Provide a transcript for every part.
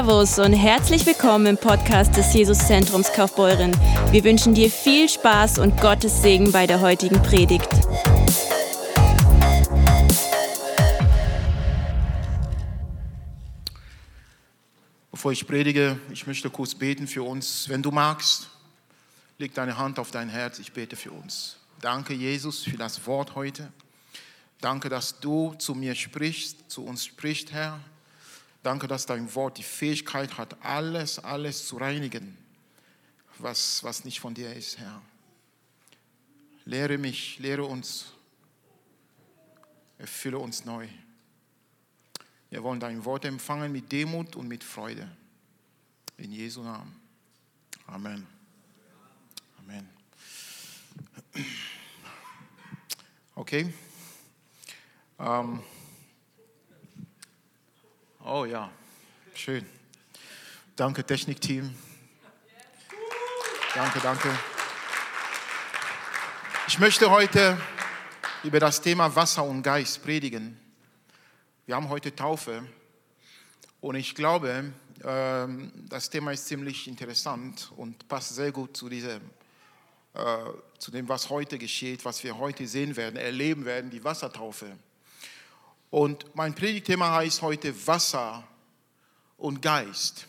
Servus und herzlich willkommen im Podcast des Jesuszentrums Kaufbeuren. Wir wünschen dir viel Spaß und Gottes Segen bei der heutigen Predigt. Bevor ich predige, ich möchte kurz beten für uns. Wenn du magst, leg deine Hand auf dein Herz, ich bete für uns. Danke, Jesus, für das Wort heute. Danke, dass du zu mir sprichst, zu uns sprichst, Herr. Danke, dass dein Wort die Fähigkeit hat, alles, alles zu reinigen, was, was nicht von dir ist, Herr. Lehre mich, lehre uns, erfülle uns neu. Wir wollen dein Wort empfangen mit Demut und mit Freude. In Jesu Namen. Amen. Amen. Okay. Ähm. Oh ja, schön. Danke, Technikteam. Danke, danke. Ich möchte heute über das Thema Wasser und Geist predigen. Wir haben heute Taufe und ich glaube, ähm, das Thema ist ziemlich interessant und passt sehr gut zu, diesem, äh, zu dem, was heute geschieht, was wir heute sehen werden, erleben werden, die Wassertaufe. Und mein Predigtthema heißt heute Wasser und Geist.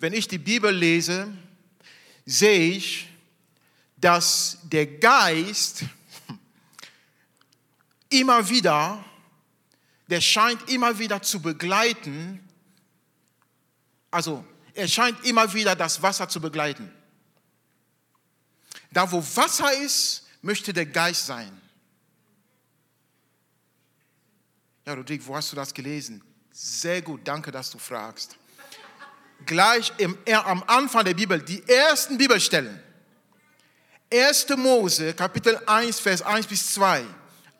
Wenn ich die Bibel lese, sehe ich, dass der Geist immer wieder, der scheint immer wieder zu begleiten, also er scheint immer wieder das Wasser zu begleiten. Da wo Wasser ist, möchte der Geist sein. Ja, Rodrigo, wo hast du das gelesen? Sehr gut, danke, dass du fragst. Gleich im, am Anfang der Bibel, die ersten Bibelstellen. 1. Mose, Kapitel 1, Vers 1 bis 2.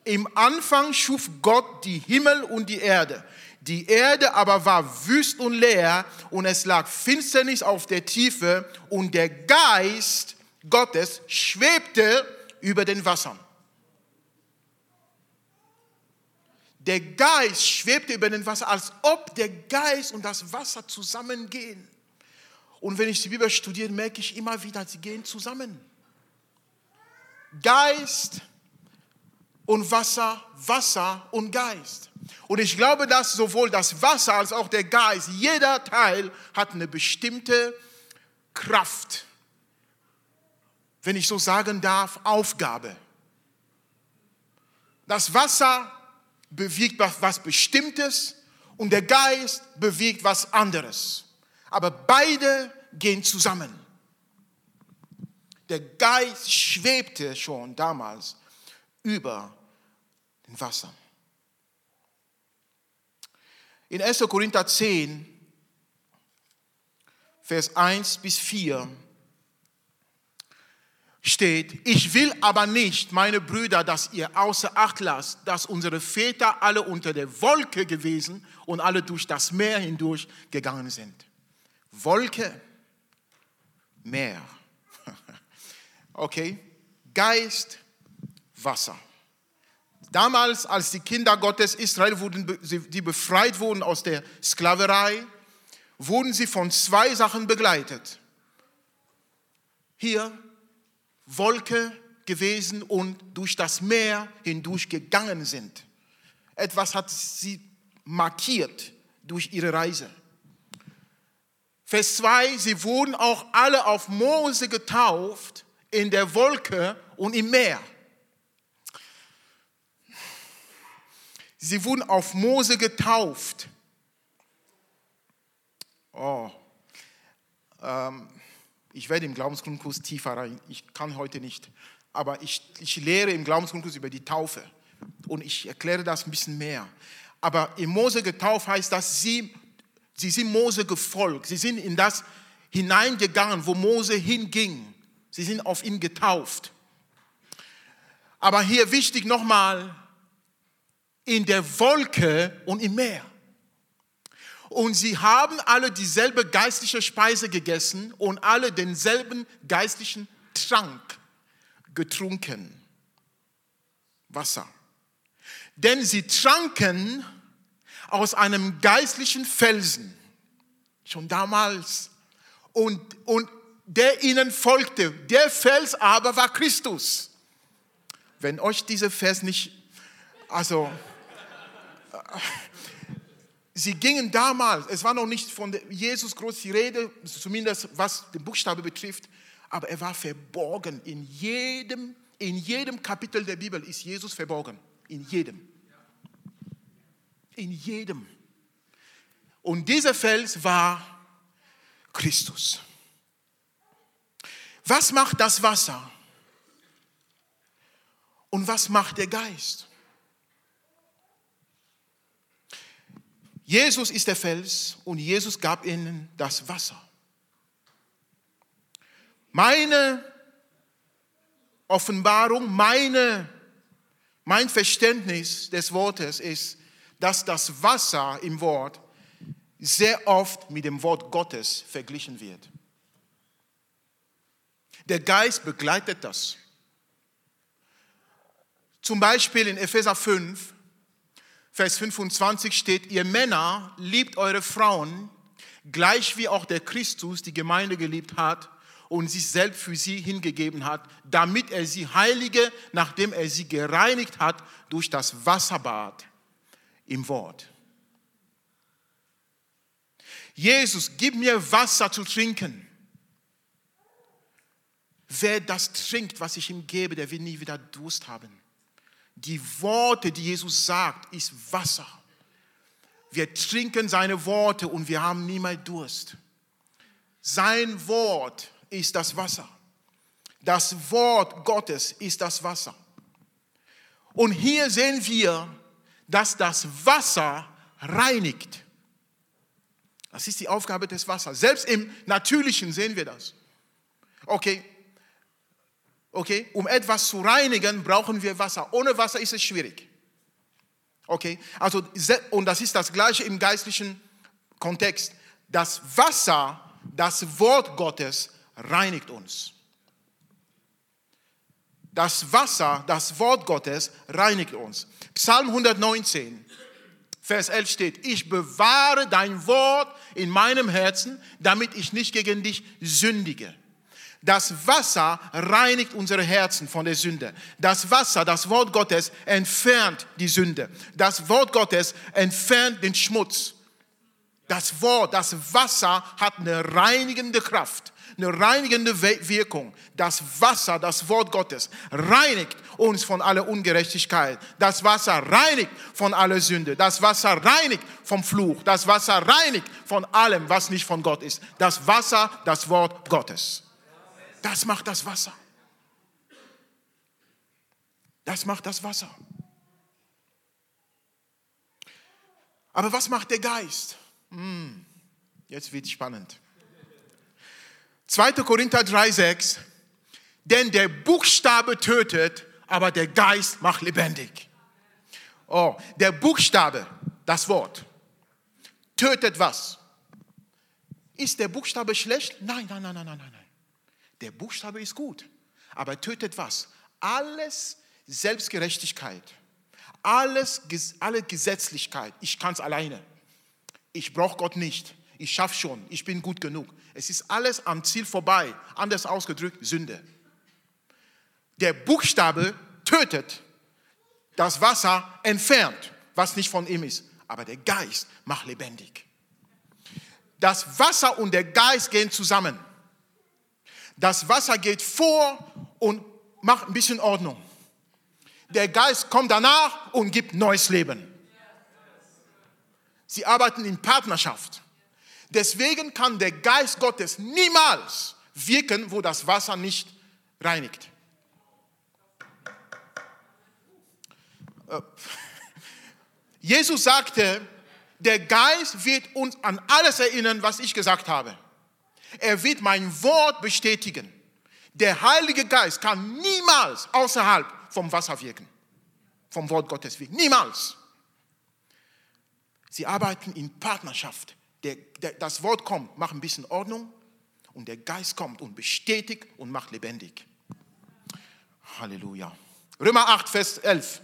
Im Anfang schuf Gott die Himmel und die Erde. Die Erde aber war wüst und leer und es lag Finsternis auf der Tiefe und der Geist Gottes schwebte über den Wassern. Der Geist schwebte über dem Wasser, als ob der Geist und das Wasser zusammengehen. Und wenn ich die Bibel studiere, merke ich immer wieder, sie gehen zusammen. Geist und Wasser, Wasser und Geist. Und ich glaube, dass sowohl das Wasser als auch der Geist, jeder Teil hat eine bestimmte Kraft, wenn ich so sagen darf, Aufgabe. Das Wasser bewegt was Bestimmtes und der Geist bewegt was anderes. Aber beide gehen zusammen. Der Geist schwebte schon damals über den Wasser. In 1. Korinther 10, Vers 1 bis 4 steht, ich will aber nicht, meine Brüder, dass ihr außer Acht lasst, dass unsere Väter alle unter der Wolke gewesen und alle durch das Meer hindurch gegangen sind. Wolke, Meer. Okay, Geist, Wasser. Damals, als die Kinder Gottes Israel wurden, die befreit wurden aus der Sklaverei, wurden sie von zwei Sachen begleitet. Hier Wolke gewesen und durch das Meer hindurch gegangen sind. Etwas hat sie markiert durch ihre Reise. Vers 2, sie wurden auch alle auf Mose getauft in der Wolke und im Meer. Sie wurden auf Mose getauft. Oh, ähm, ich werde im Glaubensgrundkurs tiefer rein. Ich kann heute nicht. Aber ich, ich lehre im Glaubensgrundkurs über die Taufe. Und ich erkläre das ein bisschen mehr. Aber in Mose getauft heißt, dass sie, sie sind Mose gefolgt. Sie sind in das hineingegangen, wo Mose hinging. Sie sind auf ihn getauft. Aber hier wichtig nochmal, in der Wolke und im Meer. Und sie haben alle dieselbe geistliche Speise gegessen und alle denselben geistlichen Trank getrunken. Wasser. Denn sie tranken aus einem geistlichen Felsen. Schon damals. Und, und der ihnen folgte, der Fels aber war Christus. Wenn euch dieser Vers nicht, also, sie gingen damals, es war noch nicht von Jesus groß die Rede, zumindest was den Buchstabe betrifft, aber er war verborgen. In jedem, in jedem Kapitel der Bibel ist Jesus verborgen. In jedem. In jedem. Und dieser Fels war Christus. Was macht das Wasser? Und was macht der Geist? Jesus ist der Fels und Jesus gab ihnen das Wasser. Meine Offenbarung, meine, mein Verständnis des Wortes ist, dass das Wasser im Wort sehr oft mit dem Wort Gottes verglichen wird. Der Geist begleitet das. Zum Beispiel in Epheser 5, Vers 25 steht, ihr Männer liebt eure Frauen, gleich wie auch der Christus die Gemeinde geliebt hat und sich selbst für sie hingegeben hat, damit er sie heilige, nachdem er sie gereinigt hat durch das Wasserbad im Wort. Jesus, gib mir Wasser zu trinken. Wer das trinkt, was ich ihm gebe, der wird nie wieder Durst haben. Die Worte, die Jesus sagt, ist Wasser. Wir trinken seine Worte und wir haben niemals Durst. Sein Wort ist das Wasser. Das Wort Gottes ist das Wasser. Und hier sehen wir, dass das Wasser reinigt. Das ist die Aufgabe des Wassers. Selbst im Natürlichen sehen wir das. Okay, Okay, um etwas zu reinigen, brauchen wir Wasser. Ohne Wasser ist es schwierig. Okay, also, und das ist das Gleiche im geistlichen Kontext. Das Wasser, das Wort Gottes, reinigt uns. Das Wasser, das Wort Gottes, reinigt uns. Psalm 119, Vers 11 steht, ich bewahre dein Wort in meinem Herzen, damit ich nicht gegen dich sündige. Das Wasser reinigt unsere Herzen von der Sünde. Das Wasser, das Wort Gottes entfernt die Sünde. Das Wort Gottes entfernt den Schmutz. Das Wort, das Wasser hat eine reinigende Kraft, eine reinigende Wirkung. Das Wasser, das Wort Gottes reinigt uns von aller Ungerechtigkeit. Das Wasser reinigt von aller Sünde. Das Wasser reinigt vom Fluch. Das Wasser reinigt von allem, was nicht von Gott ist. Das Wasser, das Wort Gottes. Das macht das Wasser. Das macht das Wasser. Aber was macht der Geist? Hm, jetzt wird es spannend. 2. Korinther 3,6 Denn der Buchstabe tötet, aber der Geist macht lebendig. Oh, der Buchstabe, das Wort, tötet was? Ist der Buchstabe schlecht? Nein, nein, nein, nein, nein, nein. Der Buchstabe ist gut, aber tötet was? Alles Selbstgerechtigkeit, alles, alle Gesetzlichkeit. Ich kann es alleine. Ich brauche Gott nicht. Ich schaffe schon. Ich bin gut genug. Es ist alles am Ziel vorbei. Anders ausgedrückt, Sünde. Der Buchstabe tötet, das Wasser entfernt, was nicht von ihm ist. Aber der Geist macht lebendig. Das Wasser und der Geist gehen zusammen. Das Wasser geht vor und macht ein bisschen Ordnung. Der Geist kommt danach und gibt neues Leben. Sie arbeiten in Partnerschaft. Deswegen kann der Geist Gottes niemals wirken, wo das Wasser nicht reinigt. Äh, Jesus sagte, der Geist wird uns an alles erinnern, was ich gesagt habe. Er wird mein Wort bestätigen. Der Heilige Geist kann niemals außerhalb vom Wasser wirken, vom Wort Gottes wirken. Niemals. Sie arbeiten in Partnerschaft. Der, der, das Wort kommt, macht ein bisschen Ordnung und der Geist kommt und bestätigt und macht lebendig. Halleluja. Römer 8, Vers 11.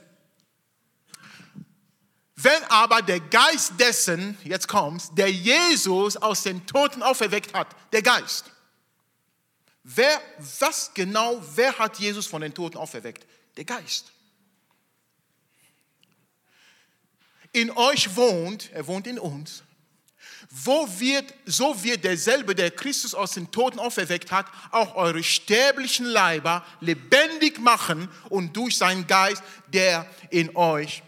Wenn aber der Geist dessen, jetzt kommt's, der Jesus aus den Toten auferweckt hat, der Geist. Wer, was genau, wer hat Jesus von den Toten auferweckt? Der Geist. In euch wohnt, er wohnt in uns, wo wird, so wird derselbe, der Christus aus den Toten auferweckt hat, auch eure sterblichen Leiber lebendig machen und durch seinen Geist, der in euch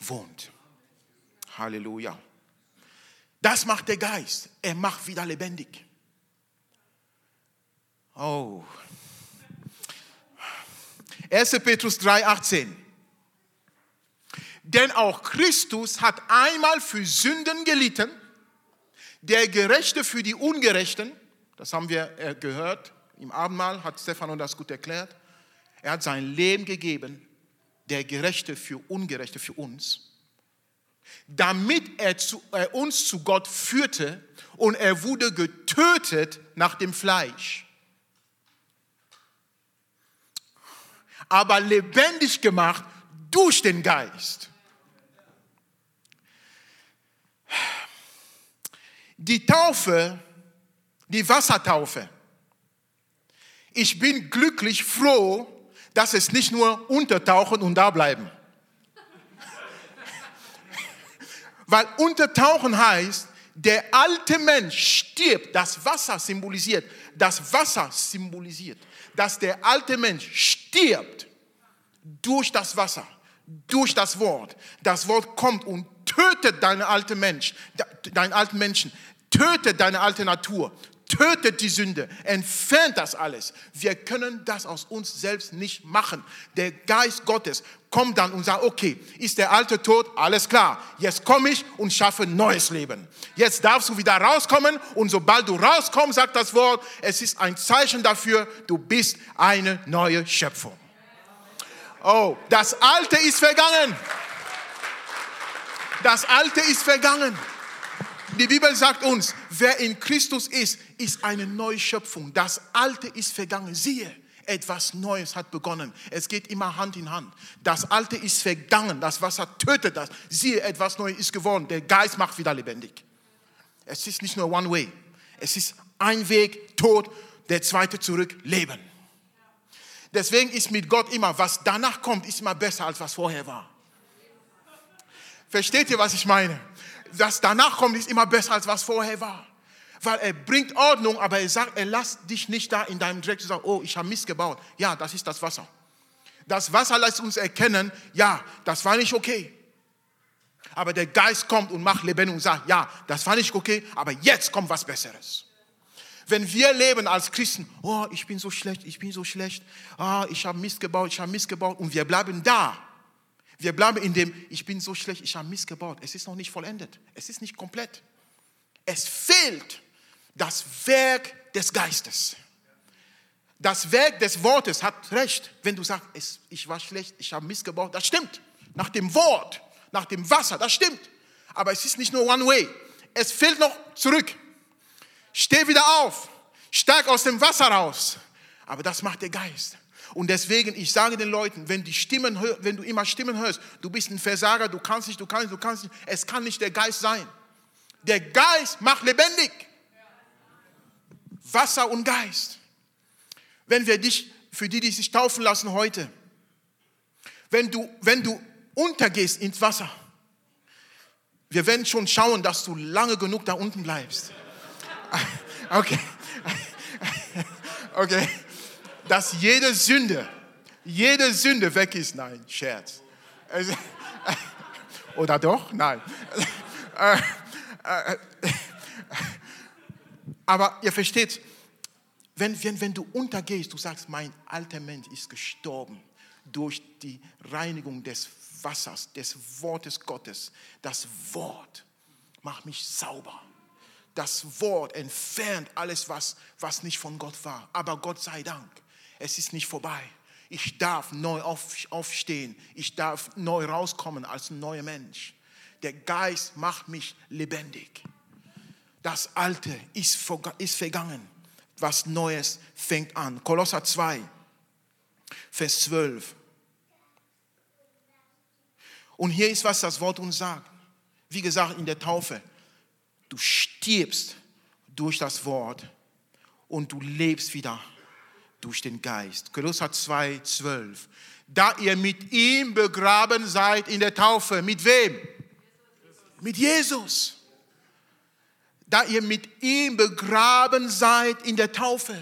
wohnt. Halleluja. Das macht der Geist. Er macht wieder lebendig. Oh. 1. Petrus 3, 18. Denn auch Christus hat einmal für Sünden gelitten der Gerechte für die Ungerechten, das haben wir äh, gehört, im Abendmahl hat Stefano das gut erklärt. Er hat sein Leben gegeben, der Gerechte für Ungerechte, für uns, damit er, zu, er uns zu Gott führte und er wurde getötet nach dem Fleisch. Aber lebendig gemacht durch den Geist. Die Taufe, die Wassertaufe. Ich bin glücklich froh, dass es nicht nur untertauchen und da bleiben. Weil untertauchen heißt, der alte Mensch stirbt, das Wasser symbolisiert, das Wasser symbolisiert, dass der alte Mensch stirbt durch das Wasser, durch das Wort. Das Wort kommt und tötet deinen alten Mensch, deinen alten Menschen tötet deine alte Natur, tötet die Sünde, entfernt das alles. Wir können das aus uns selbst nicht machen. Der Geist Gottes kommt dann und sagt, okay, ist der alte tot? Alles klar. Jetzt komme ich und schaffe neues Leben. Jetzt darfst du wieder rauskommen und sobald du rauskommst, sagt das Wort, es ist ein Zeichen dafür, du bist eine neue Schöpfung. Oh, das Alte ist vergangen. Das Alte ist vergangen. Die Bibel sagt uns, wer in Christus ist, ist eine neue Schöpfung. Das Alte ist vergangen. Siehe, etwas Neues hat begonnen. Es geht immer Hand in Hand. Das Alte ist vergangen. Das Wasser tötet das. Siehe, etwas Neues ist geworden. Der Geist macht wieder lebendig. Es ist nicht nur One Way. Es ist ein Weg, Tod, der zweite zurück, Leben. Deswegen ist mit Gott immer, was danach kommt, ist immer besser, als was vorher war. Versteht ihr, was ich meine? Was danach kommt, ist immer besser, als was vorher war. Weil er bringt Ordnung, aber er sagt, er lässt dich nicht da in deinem Dreck zu sagen, oh, ich habe Mist gebaut. Ja, das ist das Wasser. Das Wasser lässt uns erkennen, ja, das war nicht okay. Aber der Geist kommt und macht lebendig und sagt, ja, das war nicht okay, aber jetzt kommt was Besseres. Wenn wir leben als Christen, oh, ich bin so schlecht, ich bin so schlecht, oh, ich habe Mist gebaut, ich habe Mist gebaut und wir bleiben da, wir bleiben in dem, ich bin so schlecht, ich habe Mist gebaut. Es ist noch nicht vollendet. Es ist nicht komplett. Es fehlt das Werk des Geistes. Das Werk des Wortes hat recht, wenn du sagst, ich war schlecht, ich habe Mist gebaut. Das stimmt. Nach dem Wort, nach dem Wasser, das stimmt. Aber es ist nicht nur one way. Es fehlt noch zurück. Steh wieder auf. Steig aus dem Wasser raus. Aber das macht der Geist. Und deswegen, ich sage den Leuten, wenn, die Stimmen, wenn du immer Stimmen hörst, du bist ein Versager, du kannst nicht, du kannst nicht, du kannst nicht, es kann nicht der Geist sein. Der Geist macht lebendig. Wasser und Geist. Wenn wir dich, für die, die sich taufen lassen heute, wenn du, wenn du untergehst ins Wasser, wir werden schon schauen, dass du lange genug da unten bleibst. Okay. Okay dass jede Sünde, jede Sünde weg ist. Nein, Scherz. Oder doch? Nein. Aber ihr versteht, wenn, wenn, wenn du untergehst, du sagst, mein alter Mensch ist gestorben durch die Reinigung des Wassers, des Wortes Gottes. Das Wort macht mich sauber. Das Wort entfernt alles, was, was nicht von Gott war. Aber Gott sei Dank, es ist nicht vorbei. Ich darf neu aufstehen. Ich darf neu rauskommen als ein neuer Mensch. Der Geist macht mich lebendig. Das Alte ist, ist vergangen. Was Neues fängt an. Kolosser 2, Vers 12. Und hier ist, was das Wort uns sagt. Wie gesagt, in der Taufe. Du stirbst durch das Wort und du lebst wieder durch den Geist. Kolosser 2, 12. Da ihr mit ihm begraben seid in der Taufe. Mit wem? Mit Jesus. Da ihr mit ihm begraben seid in der Taufe.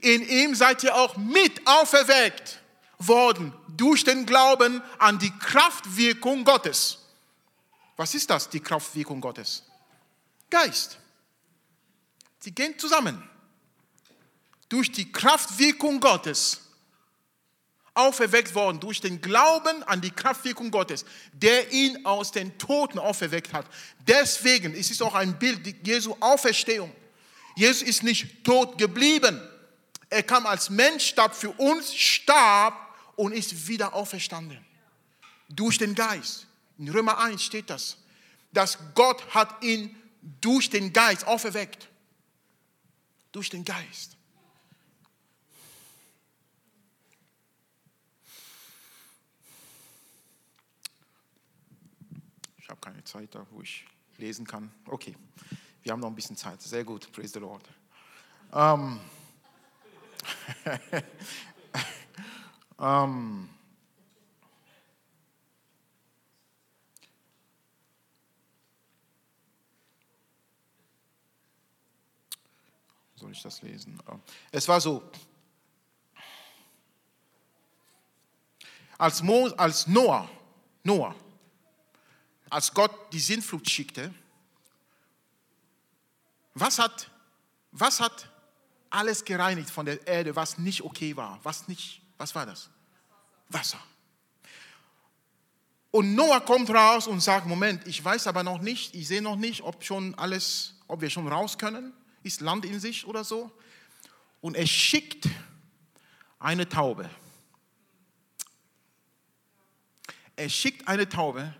In ihm seid ihr auch mit auferweckt worden durch den Glauben an die Kraftwirkung Gottes. Was ist das, die Kraftwirkung Gottes? Geist. Sie gehen zusammen. Durch die Kraftwirkung Gottes auferweckt worden, durch den Glauben an die Kraftwirkung Gottes, der ihn aus den Toten auferweckt hat. Deswegen ist es auch ein Bild Jesu Auferstehung. Jesus ist nicht tot geblieben. Er kam als Mensch, starb für uns, starb und ist wieder auferstanden. Durch den Geist. In Römer 1 steht das. Dass Gott hat ihn durch den Geist auferweckt. Durch den Geist. Ich habe keine Zeit da, wo ich lesen kann. Okay, wir haben noch ein bisschen Zeit. Sehr gut, praise the Lord. Ähm, ähm, soll ich das lesen? Es war so, als, Mo, als Noah, Noah, als Gott die Sintflut schickte, was hat, was hat alles gereinigt von der Erde, was nicht okay war, was nicht, was war das? Wasser. Und Noah kommt raus und sagt, Moment, ich weiß aber noch nicht, ich sehe noch nicht, ob schon alles, ob wir schon raus können, ist Land in sich oder so. Und er schickt eine Taube. Er schickt eine Taube.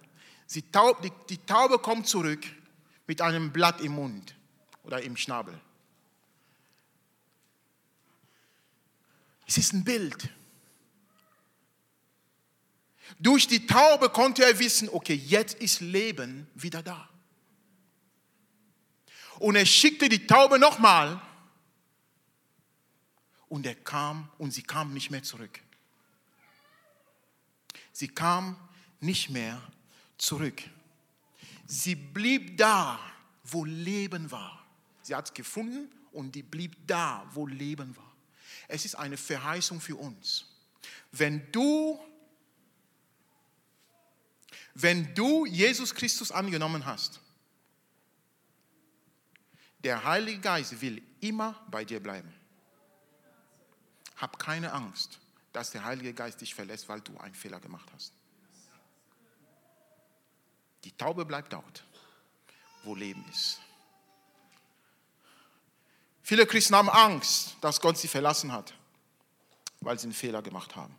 Die Taube, die, die Taube kommt zurück mit einem Blatt im Mund oder im Schnabel. Es ist ein Bild. Durch die Taube konnte er wissen, okay, jetzt ist Leben wieder da. Und er schickte die Taube nochmal und er kam und sie kam nicht mehr zurück. Sie kam nicht mehr zurück. Sie blieb da, wo Leben war. Sie hat es gefunden und die blieb da, wo Leben war. Es ist eine Verheißung für uns. Wenn du, wenn du Jesus Christus angenommen hast, der Heilige Geist will immer bei dir bleiben. Hab keine Angst, dass der Heilige Geist dich verlässt, weil du einen Fehler gemacht hast. Die Taube bleibt dort, wo Leben ist. Viele Christen haben Angst, dass Gott sie verlassen hat, weil sie einen Fehler gemacht haben.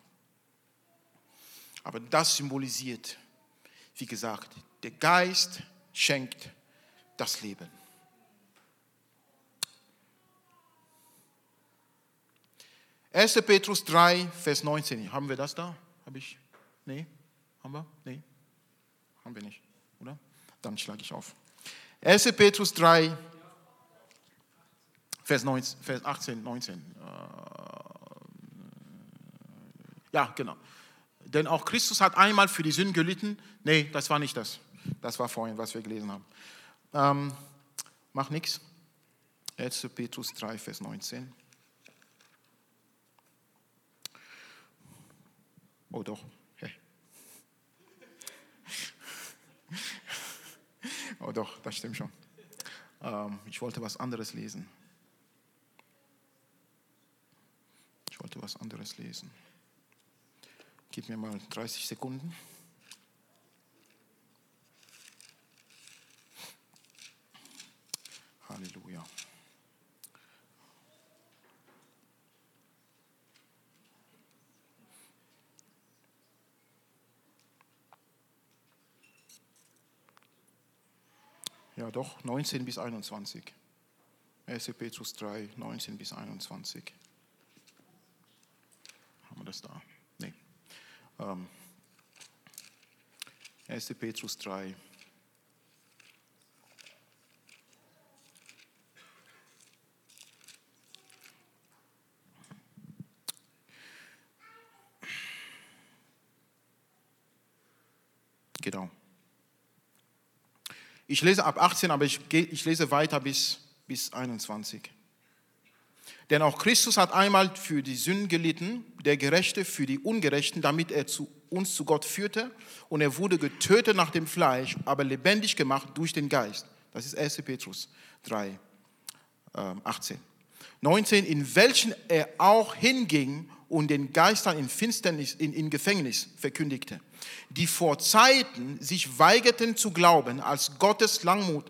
Aber das symbolisiert, wie gesagt, der Geist schenkt das Leben. Erste Petrus 3, Vers 19. Haben wir das da? Habe ich? Nee? Haben wir? Nee? Haben wir nicht, oder? Dann schlage ich auf. 1. Petrus 3, Vers, 19, Vers 18, 19. Äh, ja, genau. Denn auch Christus hat einmal für die Sünden gelitten. Nee, das war nicht das. Das war vorhin, was wir gelesen haben. Ähm, mach nichts. 1. Petrus 3, Vers 19. Oh doch. Oh doch, das stimmt schon. Ähm, ich wollte was anderes lesen. wollte was anderes lesen. Gib mir mal 30 Sekunden. Halleluja. Ja, doch, 19 bis 21. 1. Petrus 3, 19 bis 21 wir das da? Nee. Ähm, 1. Petrus 3. Genau. Ich lese ab 18, aber ich, ich lese weiter bis, bis 21. Denn auch Christus hat einmal für die Sünden gelitten, der Gerechte für die Ungerechten, damit er zu uns zu Gott führte. Und er wurde getötet nach dem Fleisch, aber lebendig gemacht durch den Geist. Das ist 1. Petrus 3, 18. 19, in welchen er auch hinging und den Geistern in Finsternis, in, in Gefängnis verkündigte, die vor Zeiten sich weigerten zu glauben, als Gottes Langmut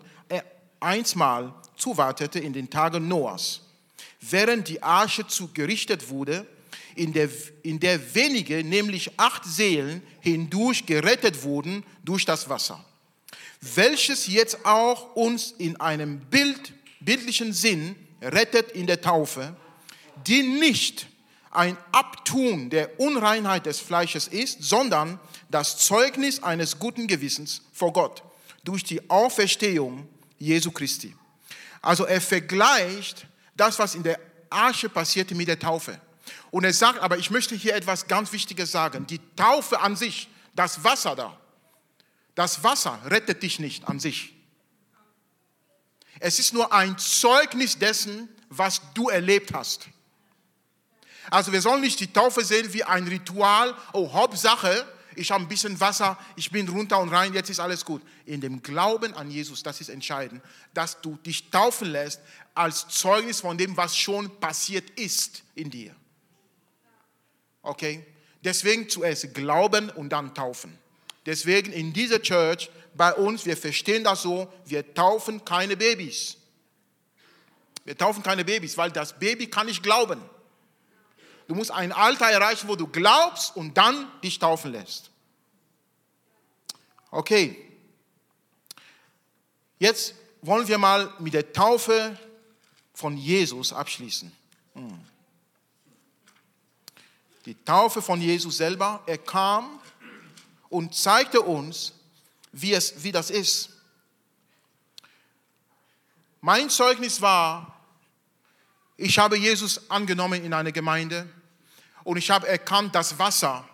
einsmal zuwartete in den Tagen Noahs, während die Arche zu gerichtet wurde, in der, in der wenige, nämlich acht Seelen, hindurch gerettet wurden durch das Wasser, welches jetzt auch uns in einem Bild, bildlichen Sinn rettet in der Taufe, die nicht ein Abtun der Unreinheit des Fleisches ist, sondern das Zeugnis eines guten Gewissens vor Gott durch die Auferstehung Jesu Christi. Also er vergleicht das, was in der Arche passierte, mit der Taufe. Und er sagt, aber ich möchte hier etwas ganz Wichtiges sagen. Die Taufe an sich, das Wasser da, das Wasser rettet dich nicht an sich. Es ist nur ein Zeugnis dessen, was du erlebt hast. Also wir sollen nicht die Taufe sehen wie ein Ritual. Oh, Hauptsache, ich habe ein bisschen Wasser, ich bin runter und rein, jetzt ist alles gut. In dem Glauben an Jesus, das ist entscheidend, dass du dich taufen lässt als Zeugnis von dem, was schon passiert ist in dir. Okay? Deswegen zuerst glauben und dann taufen. Deswegen in dieser Church bei uns, wir verstehen das so, wir taufen keine Babys. Wir taufen keine Babys, weil das Baby kann nicht glauben. Du musst ein Alter erreichen, wo du glaubst und dann dich taufen lässt. Okay. Jetzt wollen wir mal mit der Taufe von Jesus abschließen. Hm. Die Taufe von Jesus selber, er kam und zeigte uns, wie, es, wie das ist. Mein Zeugnis war, ich habe Jesus angenommen in eine Gemeinde und ich habe erkannt, das Wasser,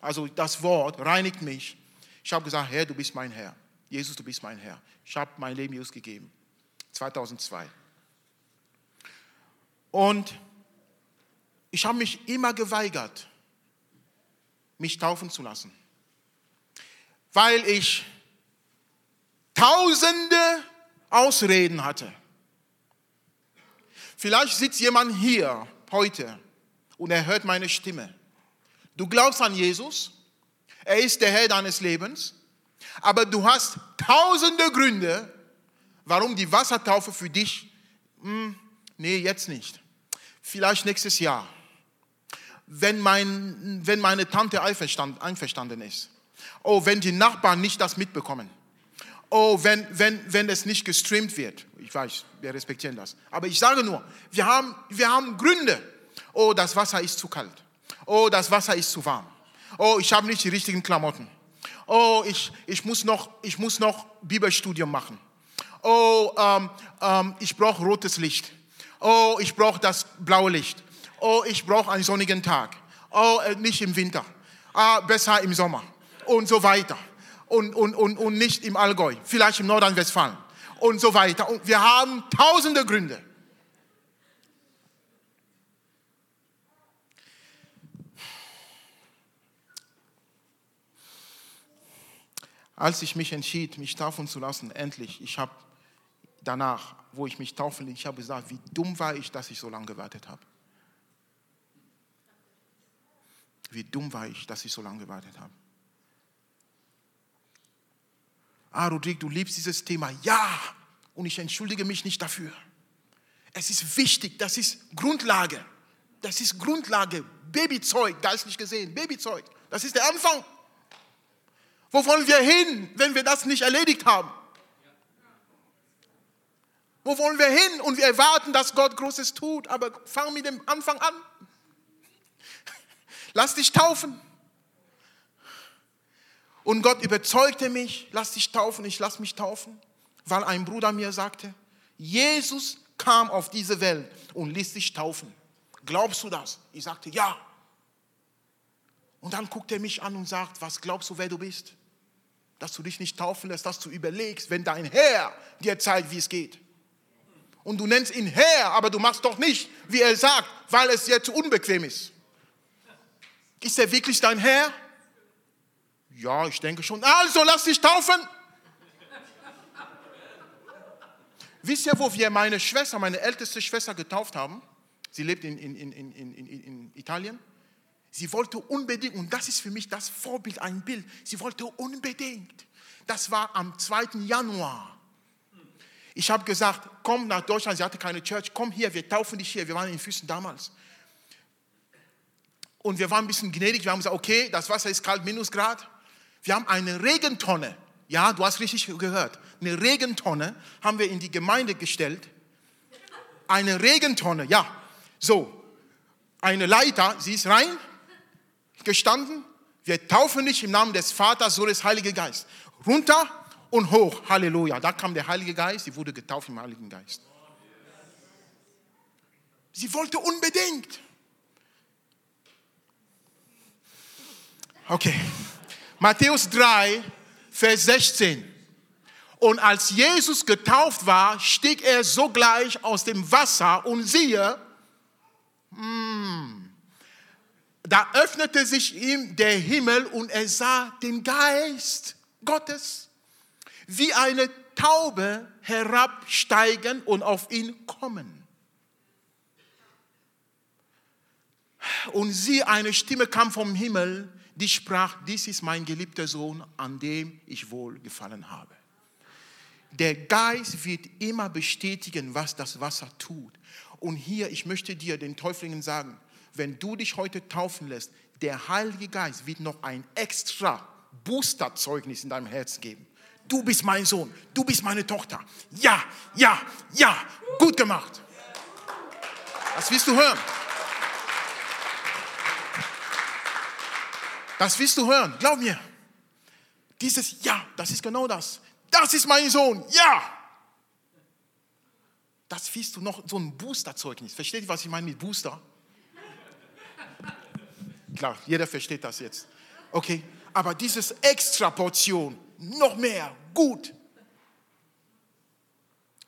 also das Wort, reinigt mich. Ich habe gesagt, Herr, du bist mein Herr. Jesus, du bist mein Herr. Ich habe mein Leben Jesus gegeben. 2002. Und ich habe mich immer geweigert, mich taufen zu lassen, weil ich tausende Ausreden hatte. Vielleicht sitzt jemand hier heute und er hört meine Stimme. Du glaubst an Jesus, er ist der Herr deines Lebens, aber du hast tausende Gründe, warum die Wassertaufe für dich, hm, nee, jetzt nicht. Vielleicht nächstes Jahr, wenn, mein, wenn meine Tante einverstanden ist. Oh, wenn die Nachbarn nicht das mitbekommen oh, wenn, wenn, wenn es nicht gestreamt wird. Ich weiß, wir respektieren das. Aber ich sage nur, wir haben, wir haben Gründe. Oh, das Wasser ist zu kalt. Oh, das Wasser ist zu warm. Oh, ich habe nicht die richtigen Klamotten. Oh, ich, ich, muss, noch, ich muss noch Bibelstudium machen. Oh, ähm, ähm, ich brauche rotes Licht. Oh, ich brauche das blaue Licht. Oh, ich brauche einen sonnigen Tag. Oh, äh, nicht im Winter. Ah, besser im Sommer. Und so weiter und, und, und, und nicht im Allgäu, vielleicht im Nordrhein-Westfalen und so weiter. Und wir haben tausende Gründe. Als ich mich entschied, mich taufen zu lassen, endlich, ich habe danach, wo ich mich taufen ließ, ich habe gesagt, wie dumm war ich, dass ich so lange gewartet habe. Wie dumm war ich, dass ich so lange gewartet habe. Ah, Rodrigo, du liebst dieses Thema. Ja, und ich entschuldige mich nicht dafür. Es ist wichtig, das ist Grundlage. Das ist Grundlage, Babyzeug, geistlich gesehen, Babyzeug. Das ist der Anfang. Wo wollen wir hin, wenn wir das nicht erledigt haben? Wo wollen wir hin? Und wir erwarten, dass Gott Großes tut, aber fang mit dem Anfang an. Lass dich taufen. Und Gott überzeugte mich, lass dich taufen, ich lass mich taufen, weil ein Bruder mir sagte, Jesus kam auf diese Welt und ließ sich taufen. Glaubst du das? Ich sagte, ja. Und dann guckt er mich an und sagt, was glaubst du, wer du bist? Dass du dich nicht taufen lässt, dass du überlegst, wenn dein Herr dir zeigt, wie es geht. Und du nennst ihn Herr, aber du machst doch nicht, wie er sagt, weil es dir zu unbequem ist. Ist er wirklich dein Herr? Ja, ich denke schon. Also lass dich taufen. Wisst ihr, wo wir meine Schwester, meine älteste Schwester getauft haben? Sie lebt in, in, in, in, in, Italien. Sie wollte unbedingt, und das ist für mich das Vorbild, ein Bild, sie wollte unbedingt. Das war am 2. Januar. Ich habe gesagt, komm nach Deutschland, sie hatte keine Church, komm hier, wir taufen dich hier. Wir waren in Füßen damals. Und wir waren ein bisschen gnädig, wir haben gesagt, okay, das Wasser ist kalt, Minusgrad. Wir haben eine Regentonne, ja, du hast richtig gehört, eine Regentonne haben wir in die Gemeinde gestellt. Eine Regentonne, ja. So, eine Leiter, sie ist rein, gestanden. Wir taufen dich im Namen des Vaters, so des Heiligen Geist. Runter und hoch, Halleluja. Da kam der Heilige Geist, sie wurde getauft im Heiligen Geist. Sie wollte unbedingt. Okay. Matthäus 3, Vers 16. Und als Jesus getauft war, stieg er sogleich aus dem Wasser und siehe, hmm, da öffnete sich ihm der Himmel und er sah den Geist Gottes wie eine Taube herabsteigen und auf ihn kommen. Und sie, eine Stimme kam vom Himmel, die sprach, dies ist mein geliebter Sohn, an dem ich wohl gefallen habe. Der Geist wird immer bestätigen, was das Wasser tut. Und hier, ich möchte dir, den Täuflingen sagen, wenn du dich heute taufen lässt, der Heilige Geist wird noch ein extra Boosterzeugnis in deinem Herz geben. Du bist mein Sohn, du bist meine Tochter. Ja, ja, ja, gut gemacht. Das willst du hören. Das willst du hören, glaub mir. Dieses Ja, das ist genau das. Das ist mein Sohn, ja. Das willst du noch, so ein Boosterzeugnis. Versteht ihr, was ich meine mit Booster? Klar, jeder versteht das jetzt. Okay, aber dieses extra Portion, noch mehr, gut,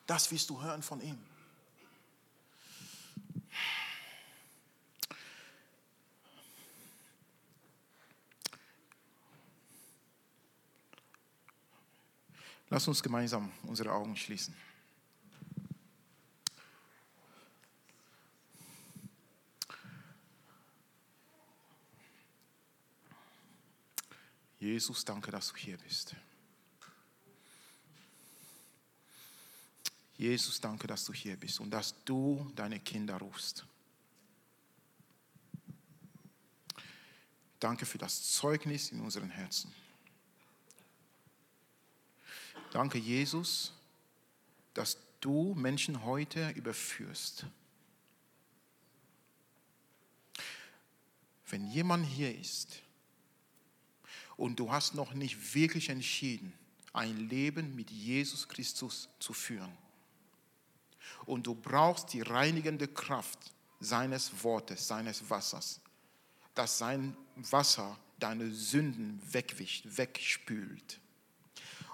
das willst du hören von ihm. Lass uns gemeinsam unsere Augen schließen. Jesus, danke, dass du hier bist. Jesus, danke, dass du hier bist und dass du deine Kinder rufst. Danke für das Zeugnis in unseren Herzen. Danke, Jesus, dass du Menschen heute überführst. Wenn jemand hier ist und du hast noch nicht wirklich entschieden, ein Leben mit Jesus Christus zu führen, und du brauchst die reinigende Kraft seines Wortes, seines Wassers, dass sein Wasser deine Sünden wegwischt, wegspült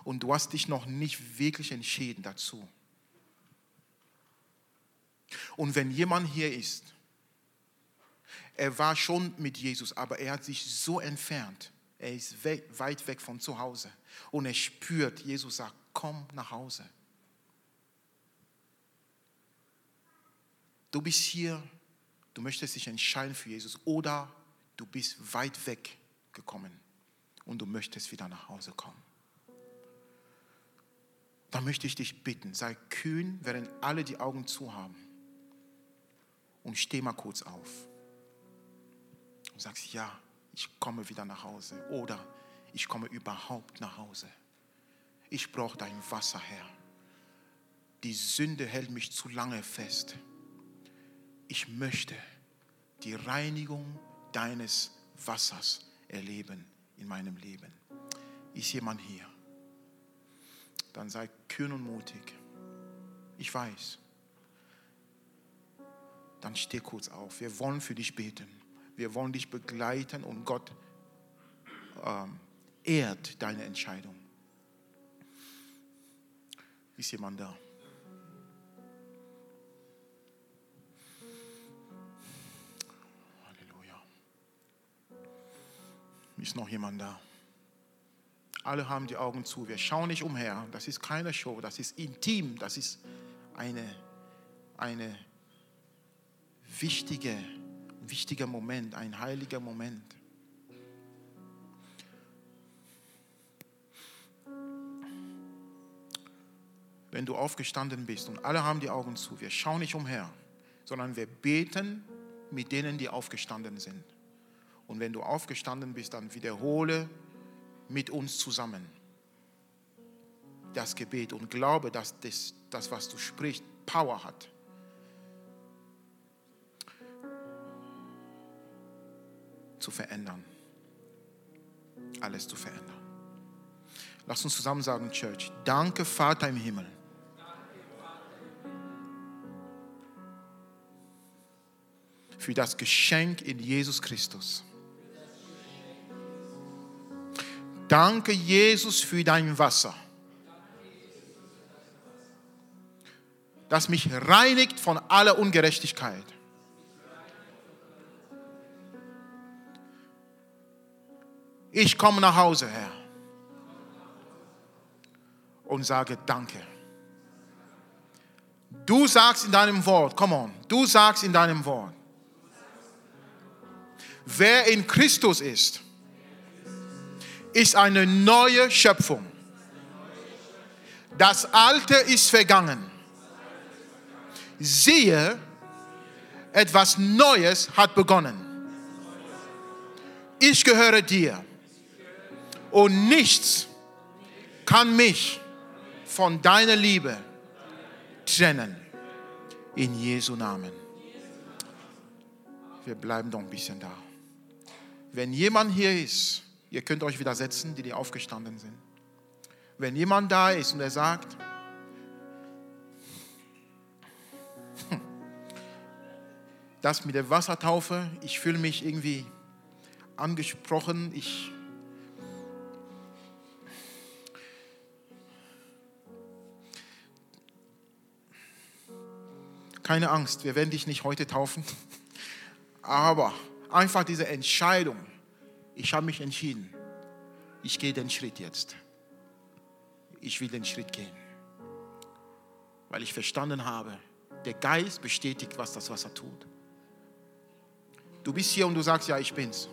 und du hast dich noch nicht wirklich entschieden dazu. Und wenn jemand hier ist, er war schon mit Jesus, aber er hat sich so entfernt, er ist weg, weit weg von zu Hause und er spürt, Jesus sagt, komm nach Hause. Du bist hier, du möchtest dich entscheiden für Jesus oder du bist weit weg gekommen und du möchtest wieder nach Hause kommen da möchte ich dich bitten, sei kühn, während alle die Augen zu haben. Und steh mal kurz auf. Und sagst, ja, ich komme wieder nach Hause. Oder ich komme überhaupt nach Hause. Ich brauche dein Wasser, Herr. Die Sünde hält mich zu lange fest. Ich möchte die Reinigung deines Wassers erleben in meinem Leben. Ist jemand hier? Dann sei kühn und mutig. Ich weiß. Dann steh kurz auf. Wir wollen für dich beten. Wir wollen dich begleiten und Gott ähm, ehrt deine Entscheidung. Ist jemand da? Halleluja. Ist noch jemand da? Alle haben die Augen zu. Wir schauen nicht umher. Das ist keine Show. Das ist intim. Das ist eine, eine wichtige, wichtiger Moment, ein heiliger Moment. Wenn du aufgestanden bist und alle haben die Augen zu, wir schauen nicht umher, sondern wir beten mit denen, die aufgestanden sind. Und wenn du aufgestanden bist, dann wiederhole mit uns zusammen das Gebet und glaube, dass das, das was du sprichst, Power hat. Zu verändern. Alles zu verändern. Lass uns zusammen sagen, Church, danke Vater im Himmel. Für das Geschenk in Jesus Christus. Danke, Jesus, für dein Wasser, das mich reinigt von aller Ungerechtigkeit. Ich komme nach Hause, Herr, und sage Danke. Du sagst in deinem Wort, come on, du sagst in deinem Wort, wer in Christus ist, ist eine neue Schöpfung. Das Alte ist vergangen. Siehe, etwas Neues hat begonnen. Ich gehöre dir und nichts kann mich von deiner Liebe trennen. In Jesu Namen. Wir bleiben doch ein bisschen da. Wenn jemand hier ist, Ihr könnt euch wieder setzen, die, die aufgestanden sind. Wenn jemand da ist und er sagt, hm, das mit der Wassertaufe, ich fühle mich irgendwie angesprochen, ich keine Angst, wir werden dich nicht heute taufen, aber einfach diese Entscheidung, ich habe mich entschieden, ich gehe den Schritt jetzt. Ich will den Schritt gehen, weil ich verstanden habe, der Geist bestätigt, was das Wasser tut. Du bist hier und du sagst, ja, ich bin's.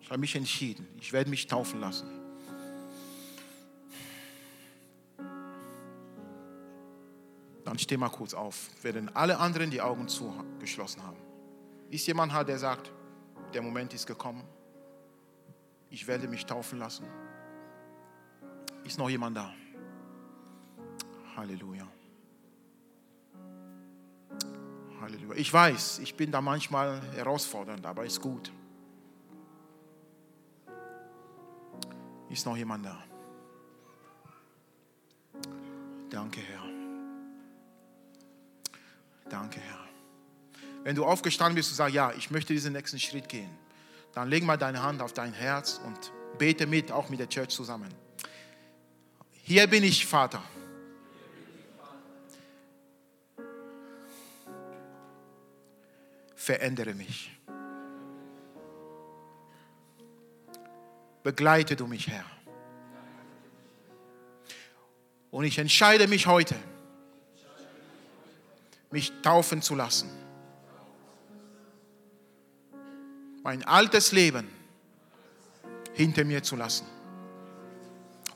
Ich habe mich entschieden, ich werde mich taufen lassen. Dann steh mal kurz auf, während alle anderen die Augen zugeschlossen haben. Ist jemand da, der sagt, der Moment ist gekommen? Ich werde mich taufen lassen. Ist noch jemand da? Halleluja. Halleluja. Ich weiß, ich bin da manchmal herausfordernd, aber ist gut. Ist noch jemand da? Danke, Herr. Danke, Herr. Wenn du aufgestanden bist und sagst, ja, ich möchte diesen nächsten Schritt gehen dann leg mal deine Hand auf dein Herz und bete mit, auch mit der Church zusammen. Hier bin ich, Vater. Verändere mich. Begleite du mich, Herr. Und ich entscheide mich heute, mich taufen zu lassen mein altes Leben hinter mir zu lassen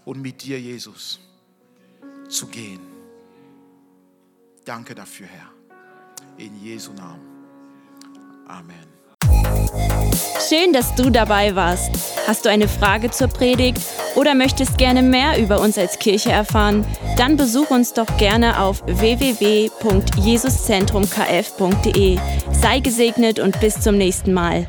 und mit dir, Jesus, zu gehen. Danke dafür, Herr. In Jesu Namen. Amen. Schön, dass du dabei warst. Hast du eine Frage zur Predigt oder möchtest gerne mehr über uns als Kirche erfahren? Dann besuch uns doch gerne auf www.jesuszentrumkf.de. Sei gesegnet und bis zum nächsten Mal.